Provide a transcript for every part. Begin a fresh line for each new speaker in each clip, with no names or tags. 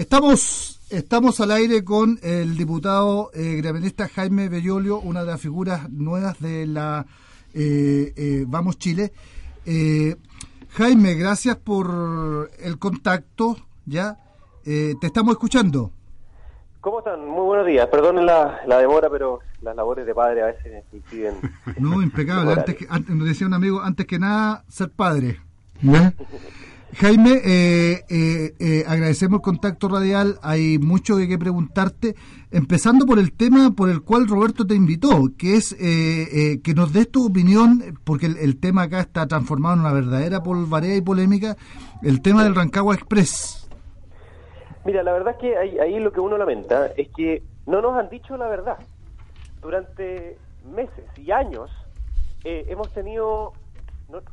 Estamos, estamos al aire con el diputado eh, Jaime Bellolio, una de las figuras nuevas de la eh, eh, Vamos Chile. Eh, Jaime, gracias por el contacto, ¿ya? te estamos escuchando.
¿Cómo están? Muy buenos días. Perdonen la, demora, pero las labores de padre a veces impiden.
No, impecable. Antes, que, antes, nos decía un amigo, antes que nada, ser padre. ¿ya? Jaime, eh, eh, eh, agradecemos el contacto radial. Hay mucho que, que preguntarte, empezando por el tema por el cual Roberto te invitó, que es que nos des tu opinión, porque el, tema acá está transformado en una verdadera polvareda y polémica, el tema del Rancagua Express.
Mira, la verdad es que ahí, ahí lo que uno lamenta es que no nos han dicho la verdad. Durante meses y años hemos tenido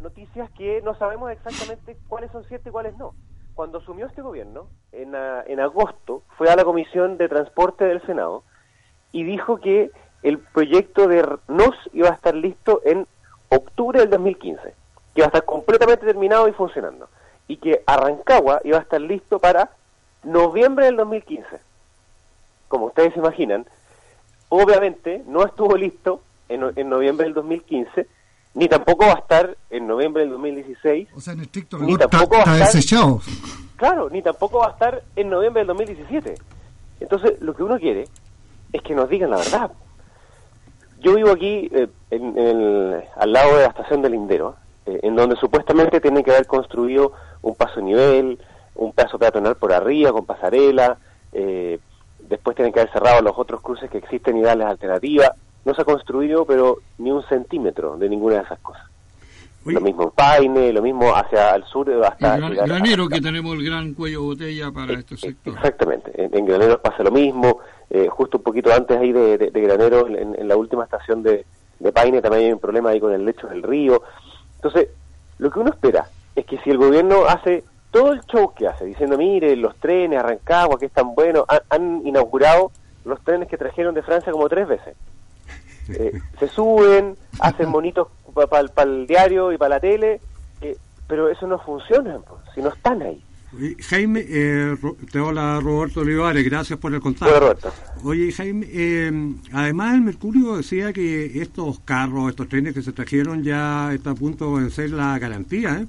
noticias que no sabemos exactamente cuáles son ciertas y cuáles no. Cuando asumió este gobierno, en, en agosto, fue a la Comisión de Transporte del Senado y dijo que el proyecto de NOS iba a estar listo en octubre del 2015, que iba a estar completamente terminado y funcionando, y que Arrancagua iba a estar listo para noviembre del 2015. Como ustedes imaginan, obviamente no estuvo listo en, en noviembre del 2015 ni tampoco va a estar en noviembre del 2016.
O sea, en estricto rigor ni tampoco está, va a estar, desechado.
Claro, ni tampoco va a estar en noviembre del 2017. Entonces, lo que uno quiere es que nos digan la verdad. Yo vivo aquí eh, en, al lado de la estación del Lindero, eh, en donde supuestamente tiene que haber construido un paso nivel, un paso peatonal por arriba con pasarela, eh, después tienen que haber cerrado los otros cruces que existen y darles alternativa no se ha construido, pero ni un centímetro de ninguna de esas cosas. Lo mismo en Paine, lo mismo hacia el sur, hasta...
El granero, que tenemos el gran cuello de botella para este sector.
Exactamente, en, Granero pasa lo mismo, eh, justo un poquito antes ahí de, Granero, en, la última estación de, Paine también hay un problema ahí con el lecho del río. Entonces, lo que uno espera es que si el gobierno hace todo el show que hace, diciendo, mire, los trenes, Arrancagua, que es tan bueno, han inaugurado los trenes que trajeron de Francia como tres veces. Eh, se suben, hacen bonitos para el diario y para la tele, eh, pero eso no funciona, si no están ahí.
Jaime, eh, te habla Roberto Olivares, gracias por el contacto. Oye, Jaime, eh, además el Mercurio decía que estos carros, estos trenes que se trajeron ya está a punto de vencer la garantía. ¿eh?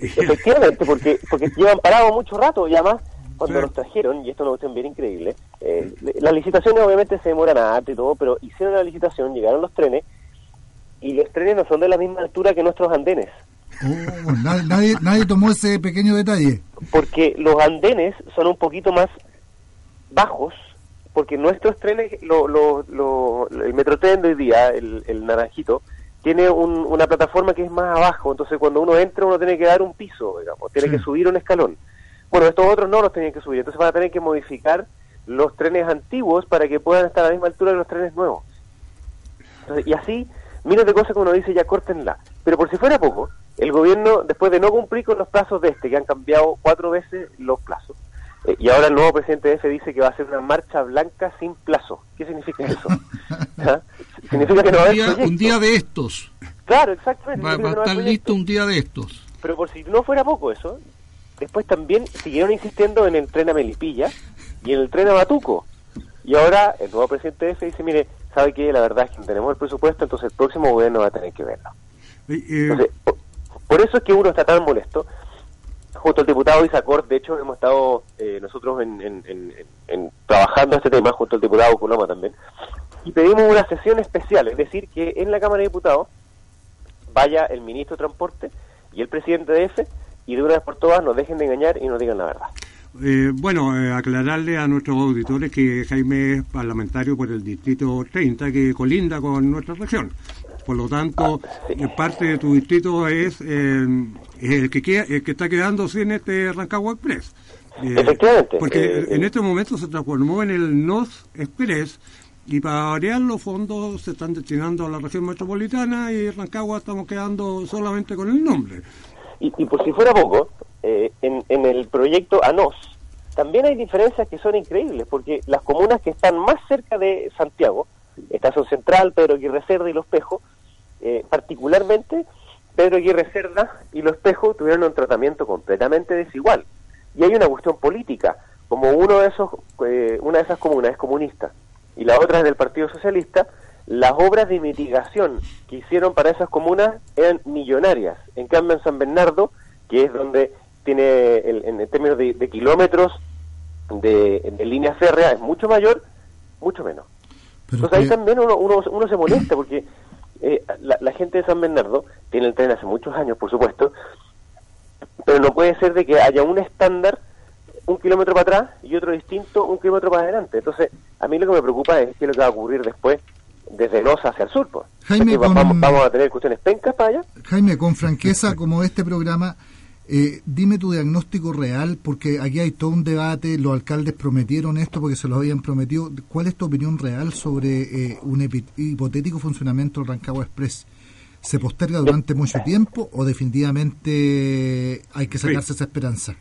Efectivamente, porque, porque llevan parado mucho rato y además cuando los trajeron, y esto es una cuestión bien increíble, eh, las licitaciones obviamente se demoran harto y todo, pero hicieron la licitación, llegaron los trenes, y los trenes no son de la misma altura que nuestros andenes.
Oh, nadie, nadie tomó ese pequeño detalle.
Porque los andenes son un poquito más bajos, porque nuestros trenes, lo, lo, lo, el Metrotren de hoy día, el, el naranjito, tiene una plataforma que es más abajo, entonces cuando uno entra uno tiene que dar un piso, digamos, tiene que subir un escalón. Bueno, estos otros no los tenían que subir, entonces van a tener que modificar los trenes antiguos para que puedan estar a la misma altura de los trenes nuevos. y así, miles de cosas que uno dice, ya córtenla. Pero por si fuera poco, el gobierno, después de no cumplir con los plazos de este, que han cambiado cuatro veces los plazos, eh, y ahora el nuevo presidente de dice que va a hacer una marcha blanca sin plazo. ¿Qué significa eso?
¿Ah? Significa que no va a haber Un día de estos.
Claro, exactamente.
Va, a estar listo un día de estos.
Pero por si no fuera poco eso, después también siguieron insistiendo en el tren a Melipilla y en el tren a Batuco. Y ahora el nuevo presidente de EFE dice, mire, sabe que la verdad es que tenemos el presupuesto, entonces el próximo gobierno va a tener que verlo. Eh, por, eso es que uno está tan molesto. Justo el diputado Isacor, de hecho, hemos estado eh, nosotros en, trabajando este tema, junto al diputado Coloma también, y pedimos una sesión especial, es decir, que en la Cámara de Diputados vaya el ministro de Transporte y el presidente de EFE y de una vez por todas nos dejen de engañar y nos digan la verdad.
Eh, bueno, eh, aclararle a nuestros auditores que Jaime es parlamentario por el distrito 30 que colinda con nuestra región. Por lo tanto, ah, parte de tu distrito es eh, el, que el que está quedando sin este Rancagua Express.
Efectivamente.
Porque en este momento se transformó en el North Express y para variar los fondos se están destinando a la región metropolitana y Rancagua estamos quedando solamente con el nombre.
Y, por si fuera poco, eh, en, el proyecto ANOS también hay diferencias que son increíbles, porque las comunas que están más cerca de Santiago, Estación Central, Pedro Aguirre Cerda y Los Pejos, eh, particularmente Pedro Aguirre Cerda y Los Pejos tuvieron un tratamiento completamente desigual. Y hay una cuestión política, como uno de esos, eh, una de esas comunas es comunista y la otra es del Partido Socialista, las obras de mitigación que hicieron para esas comunas eran millonarias. En cambio, en San Bernardo, que es donde tiene, en términos de, kilómetros de, línea férrea, es mucho mayor, mucho menos. Entonces ahí también uno, uno, se molesta porque eh, la, gente de San Bernardo tiene el tren hace muchos años, por supuesto, pero no puede ser de que haya un estándar un kilómetro para atrás y otro distinto un kilómetro para adelante. Entonces, a mí lo que me preocupa es qué es lo que va a ocurrir después desde Los hacia el sur. Pues.
Jaime,
vamos, a tener cuestiones pencas para allá.
Jaime, con franqueza, como este programa, eh, dime tu diagnóstico real, porque aquí hay todo un debate, los alcaldes prometieron esto porque se lo habían prometido. ¿Cuál es tu opinión real sobre eh, un hipotético funcionamiento del Rancagua Express? ¿Se posterga durante mucho tiempo o definitivamente hay que sacarse esa esperanza?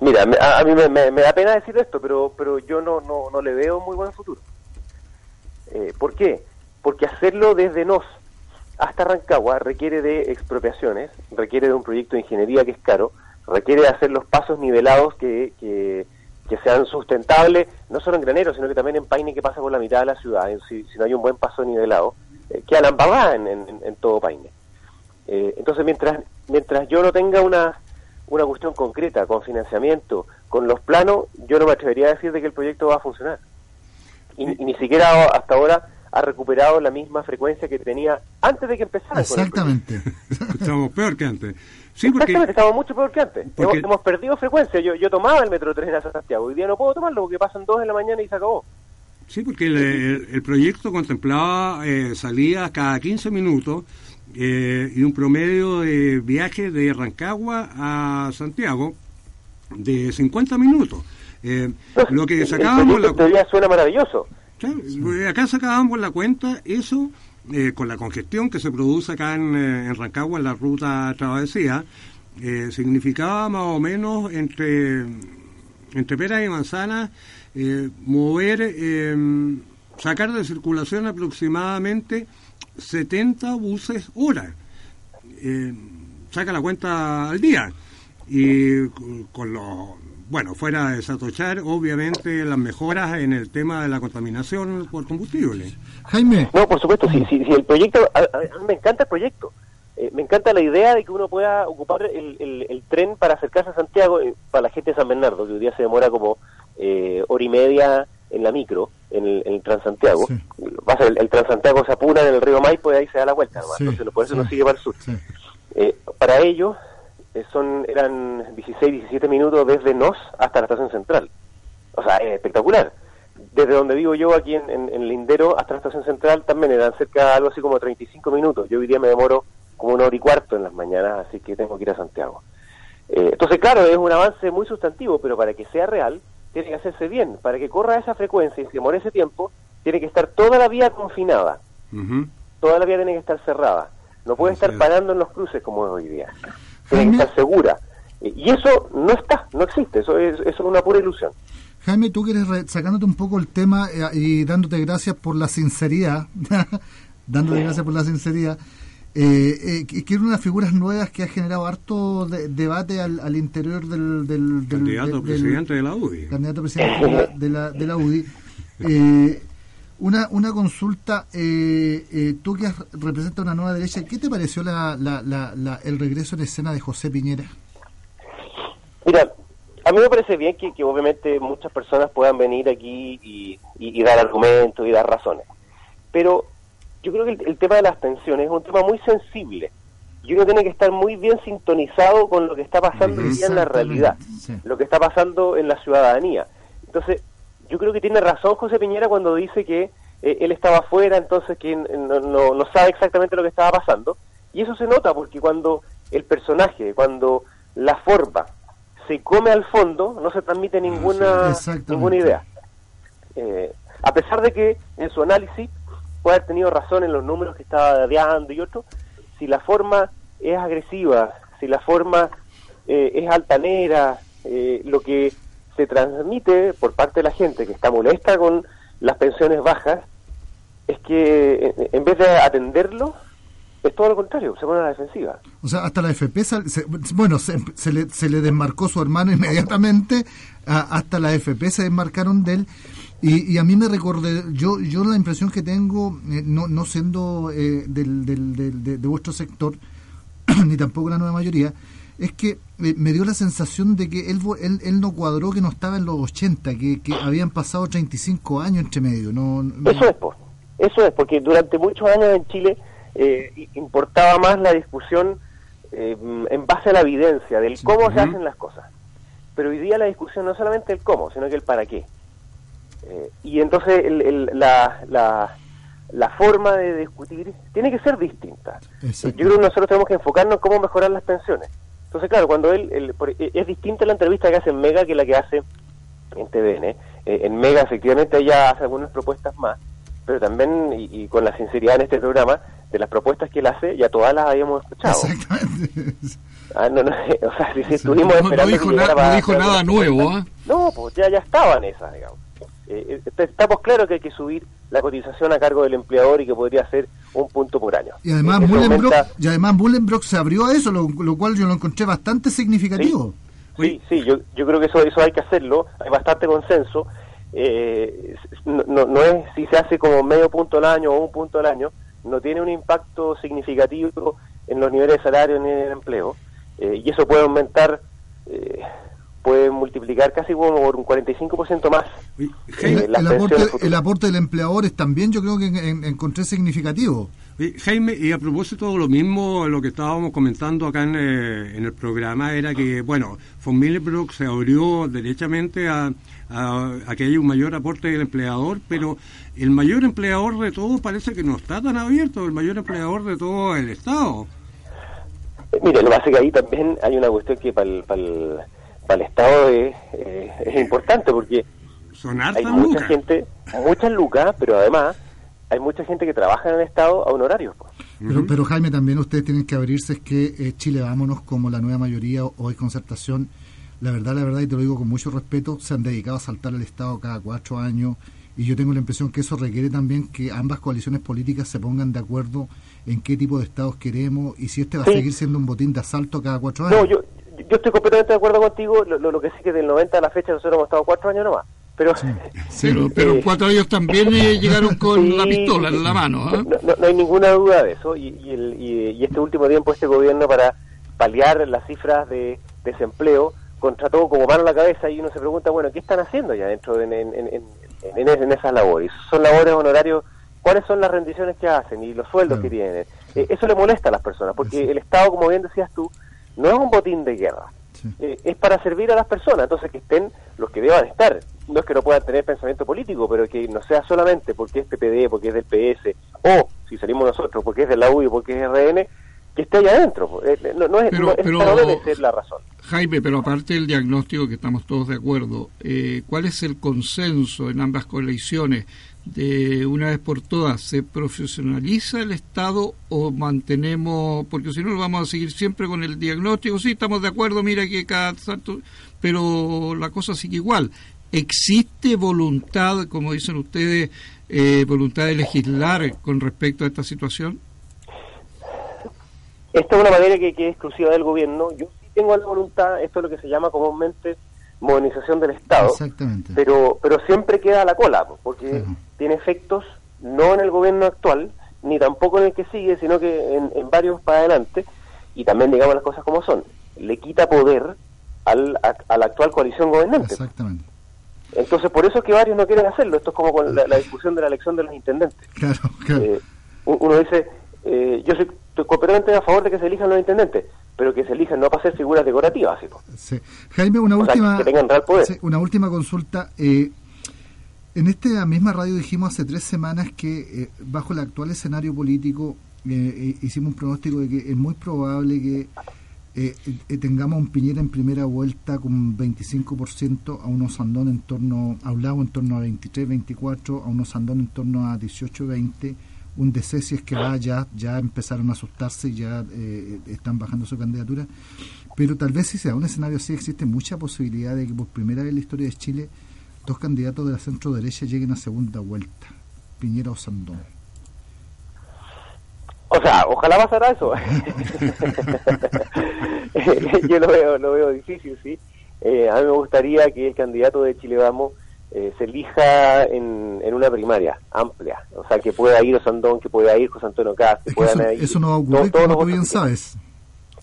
Mira, a, mí me, da pena decir esto, pero pero yo no, no, no le veo muy buen futuro. Eh, ¿Por qué? Porque hacerlo desde NOS hasta Rancagua requiere de expropiaciones, requiere de un proyecto de ingeniería que es caro, requiere de hacer los pasos nivelados que, que, sean sustentables, no solo en Granero, sino que también en Paine que pasa por la mitad de la ciudad, si, no hay un buen paso nivelado, eh, que la en, en, en, todo Paine. Eh, entonces, mientras, mientras yo no tenga una, una cuestión concreta, con financiamiento, con los planos, yo no me atrevería a decir de que el proyecto va a funcionar. y ni siquiera hasta ahora ha recuperado la misma frecuencia que tenía antes de que empezara.
Exactamente.
estamos peor que antes.
Sí, porque... Exactamente, estamos mucho peor que antes. Hemos, perdido frecuencia. Yo, yo tomaba el metro 3 a Santiago. Hoy día no puedo tomarlo porque pasan dos de la mañana y se acabó.
Sí, porque el, proyecto contemplaba eh, salidas cada 15 minutos eh, y un promedio de viaje de Rancagua a Santiago de 50 minutos. Eh, lo que sacábamos...
La... suena maravilloso
acá sacábamos la cuenta, eso, eh, con la congestión que se produce acá en, eh, en Rancagua, en la ruta travesía, eh, significaba más o menos entre, entre peras y manzanas mover, em, sacar de circulación aproximadamente 70 buses hora. saca la cuenta al día. Y con los bueno, fuera de Satochar, obviamente las mejoras en el tema de la contaminación por combustible.
Jaime.
No, por supuesto, sí, sí, el proyecto, a, me encanta el proyecto. Eh, me encanta la idea de que uno pueda ocupar el, el, tren para acercarse a Santiago, eh, para la gente de San Bernardo, que hoy día se demora como eh, hora y media en la micro, en el, en el Transantiago. el, el, Transantiago se apura en el río Maipo y ahí se da la vuelta, entonces por eso no sigue para el sur. para ello, eh, son eran 16, 17 minutos desde Nos hasta la estación central. O sea, es espectacular. Desde donde vivo yo, aquí en, Lindero, hasta la estación central, también eran cerca algo así como 35 minutos. Yo hoy día me demoro como una hora y cuarto en las mañanas, así que tengo que ir a Santiago. Eh, entonces, claro, es un avance muy sustantivo, pero para que sea real, tiene que hacerse bien. Para que corra esa frecuencia y se demore ese tiempo, tiene que estar toda la vía confinada. Toda la vía tiene que estar cerrada. No puede estar parando en los cruces como es hoy día tiene que estar segura. Y eso no está, no existe, eso es, eso es una pura ilusión.
Jaime, tú quieres, sacándote un poco el tema eh, y dándote gracias por la sinceridad, dándote gracias por la sinceridad, eh, eh, quiero unas figuras nuevas que ha generado harto debate al, interior del, del,
candidato presidente de la UDI.
Candidato presidente de la, de la, UDI. Eh, una, una consulta, eh, eh, tú que representas una nueva derecha, ¿qué te pareció la, la, el regreso en escena de José Piñera?
Mira, a mí me parece bien que, obviamente muchas personas puedan venir aquí y, dar argumentos y dar razones, pero yo creo que el, tema de las pensiones es un tema muy sensible y uno tiene que estar muy bien sintonizado con lo que está pasando hoy día en la realidad, lo que está pasando en la ciudadanía. Entonces, yo creo que tiene razón José Piñera cuando dice que eh, él estaba afuera, entonces que no, no, sabe exactamente lo que estaba pasando. Y eso se nota porque cuando el personaje, cuando la forma se come al fondo, no se transmite ninguna, ninguna idea. Eh, a pesar de que en su análisis puede haber tenido razón en los números que estaba dadeando y otro, si la forma es agresiva, si la forma eh, es altanera, lo que se transmite por parte de la gente que está molesta con las pensiones bajas es que en vez de atenderlo, es todo lo contrario, se pone a la defensiva.
O sea, hasta la FP, bueno, se, le, se le desmarcó su hermano inmediatamente, hasta la FP se desmarcaron de él. Y, a mí me recordé, yo yo la impresión que tengo, eh, no, no siendo eh, del, del, de, vuestro sector, ni tampoco la nueva mayoría, es que eh, me dio la sensación de que él, él, él, no cuadró que no estaba en los 80, que, que habían pasado 35 años entre medio. No,
Eso es, eso es, porque durante muchos años en Chile importaba más la discusión en base a la evidencia del cómo se hacen las cosas. Pero hoy día la discusión no es solamente el cómo, sino que el para qué. Eh, y entonces la, la, forma de discutir tiene que ser distinta. Yo creo que nosotros tenemos que enfocarnos en cómo mejorar las pensiones. Entonces, claro, cuando él, e, es distinta la entrevista que hace en Mega que la que hace en TVN. Eh, en Mega, efectivamente, ella hace algunas propuestas más, pero también, y, con la sinceridad en este programa, de las propuestas que él hace, ya todas las habíamos escuchado. Exactamente. Ah, no, no, o sea, si, estuvimos esperando.
No dijo, no dijo nada nuevo, ¿ah?
No, pues ya, ya estaban esas, digamos. Eh, eh, estamos claros que hay que subir la cotización a cargo del empleador y que podría ser un punto por año.
Y además, Bullenbrock, y además Bullenbrock se abrió a eso, lo, cual yo lo encontré bastante significativo.
Sí, sí, yo, yo creo que eso, eso hay que hacerlo, hay bastante consenso. Eh, no, no, es si se hace como medio punto al año o un punto al año, no tiene un impacto significativo en los niveles de salario ni en el empleo, y eso puede aumentar puede multiplicar casi como por un 45% más.
Eh, el, aporte, del empleador es también yo creo que encontré significativo.
Jaime, y a propósito de lo mismo, lo que estábamos comentando acá en, eh, el programa era que, bueno, von se abrió derechamente a, a, que haya un mayor aporte del empleador, pero el mayor empleador de todos parece que no está tan abierto, el mayor empleador de todo el Estado.
Mire, lo que pasa es que ahí también hay una cuestión que para el para el Estado es, eh, es importante porque hay mucha gente, muchas lucas, pero además hay mucha gente que trabaja en el Estado a honorarios. Pues.
Pero, pero Jaime, también ustedes tienen que abrirse, es que eh, Chile Vámonos, como la nueva mayoría o hay concertación, la verdad, la verdad, y te lo digo con mucho respeto, se han dedicado a saltar al Estado cada cuatro años y yo tengo la impresión que eso requiere también que ambas coaliciones políticas se pongan de acuerdo en qué tipo de estados queremos y si este va a seguir siendo un botín de asalto cada cuatro años.
No, yo, yo estoy completamente de acuerdo contigo, lo, lo, que sí que del 90 a la fecha nosotros hemos estado cuatro años nomás. Pero,
pero, eh, cuatro años también eh, llegaron con la pistola en la mano.
¿ah? No, hay ninguna duda de eso. Y, y, este último tiempo, este gobierno, para paliar las cifras de desempleo, contrató como mano a la cabeza y uno se pregunta, bueno, ¿qué están haciendo ya dentro en, en, en, en esas labores? ¿Son labores honorarios? ¿Cuáles son las rendiciones que hacen y los sueldos que tienen? Eh, eso le molesta a las personas, porque el Estado, como bien decías tú, no es un botín de guerra, eh, es para servir a las personas, entonces que estén los que deban estar. No es que no puedan tener pensamiento político, pero que no sea solamente porque es PPD, porque es del PS, o si salimos nosotros porque es de la UI, porque es RN, que esté allá adentro. Eh, no, es, pero, debe ser la razón.
Jaime, pero aparte del diagnóstico que estamos todos de acuerdo, eh, ¿cuál es el consenso en ambas coaliciones? de una vez por todas, ¿se profesionaliza el Estado o mantenemos, porque si no vamos a seguir siempre con el diagnóstico, sí, estamos de acuerdo, mira que cada tanto, pero la cosa sigue igual. ¿Existe voluntad, como dicen ustedes, eh, voluntad de legislar con respecto a esta situación?
Esta es una que, que es exclusiva del gobierno. Yo sí tengo la voluntad, esto es lo que se llama comúnmente modernización del Estado,
Exactamente.
pero pero siempre queda a la cola, porque tiene efectos no en el gobierno actual, ni tampoco en el que sigue, sino que en, varios para adelante, y también digamos las cosas como son, le quita poder al, a, la actual coalición gobernante.
Exactamente.
Entonces, por eso es que varios no quieren hacerlo. Esto es como con la, discusión de la elección de los intendentes.
Claro, claro.
Eh, uno dice, eh, yo soy completamente a favor de que se elijan los intendentes, pero que se elijan no para ser figuras decorativas.
Sí. Jaime, una última,
que tengan real poder.
una última consulta. Eh, en esta misma radio dijimos hace tres semanas que eh, bajo el actual escenario político eh, hicimos un pronóstico de que es muy probable que tengamos un Piñera en primera vuelta con 25%, a unos Andón en torno, a un lado en torno a 23, 24, a unos Andón en torno a 18, 20 un DC si es que va, ya, ya empezaron a asustarse y ya eh, están bajando su candidatura. Pero tal vez si sea un escenario así, existe mucha posibilidad de que por primera vez en la historia de Chile dos candidatos de la centro derecha lleguen a segunda vuelta, Piñera o Sandón.
O O sea, ojalá pasara eso. Yo lo veo, lo veo difícil, sí. Eh, a mí me gustaría que el candidato de Chile Vamos eh, se elija en, en, una primaria amplia. O sea, que pueda ir Osandón, que pueda ir José Antonio Caz, que puedan
eso,
ir.
Eso no va a ocurrir, como tú bien sabes.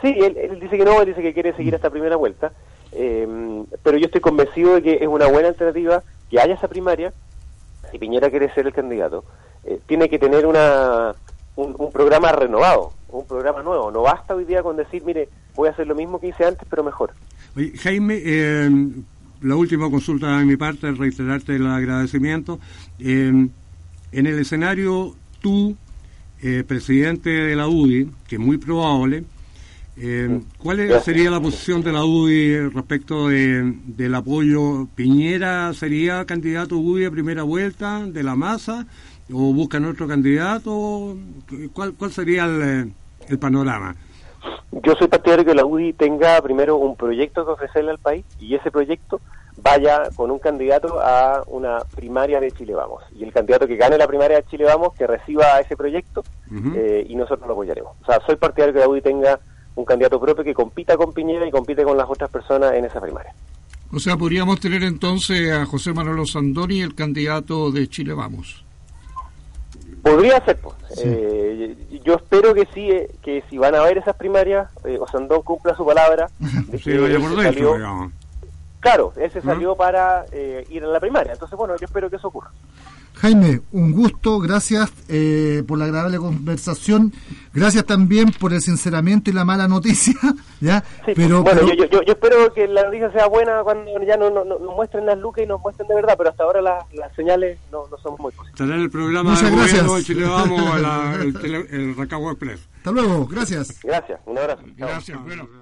Sí, él, él, dice que no, él dice que quiere seguir esta primera vuelta. Eh, pero yo estoy convencido de que es una buena alternativa que haya esa primaria. Si Piñera quiere ser el candidato, eh, tiene que tener una, un, un, programa renovado, un programa nuevo. No basta hoy día con decir, mire, voy a hacer lo mismo que hice antes, pero mejor.
Oye, Jaime, eh, la última consulta de mi parte, reiterarte el agradecimiento. Eh, en el escenario, tú, eh, presidente de la UDI, que es muy probable, eh, ¿cuál sería la posición de la UDI respecto de, del apoyo? ¿Piñera sería candidato UDI a primera vuelta de la masa? ¿O buscan otro candidato? ¿Cuál, cuál sería el, el panorama?
Yo soy partidario que la UDI tenga primero un proyecto que ofrecerle al país y ese proyecto vaya con un candidato a una primaria de Chile Vamos. Y el candidato que gane la primaria de Chile Vamos, que reciba ese proyecto uh -huh. eh, y nosotros lo apoyaremos. O sea, soy partidario que la UDI tenga un candidato propio que compita con Piñera y compite con las otras personas en esa primaria.
O sea, podríamos tener entonces a José Manuel Sandoni, el candidato de Chile Vamos.
Podría ser, pues. Sí. Eh, yo espero que sí, eh, que si van a haber esas primarias, eh, Osandón cumpla su palabra.
De sí, vaya por dentro, salió, digamos.
Claro, él se salió ¿no? para eh, ir a la primaria. Entonces, bueno, yo espero que eso ocurra.
Jaime, un gusto, gracias eh, por la agradable conversación, gracias también por el sinceramiento y la mala noticia, ¿ya?
Sí,
pero,
bueno,
pero...
Yo, yo, yo, espero que la noticia sea buena cuando ya no, no, no, nos muestren las lucas y nos muestren de verdad, pero hasta ahora la, las señales no, no son muy positivas.
Estará en el programa
Muchas
de
gracias.
gobierno Chile Vamos, la, el, tele, el Recabo Express.
Hasta luego, gracias.
Gracias, un abrazo.
Gracias, bueno.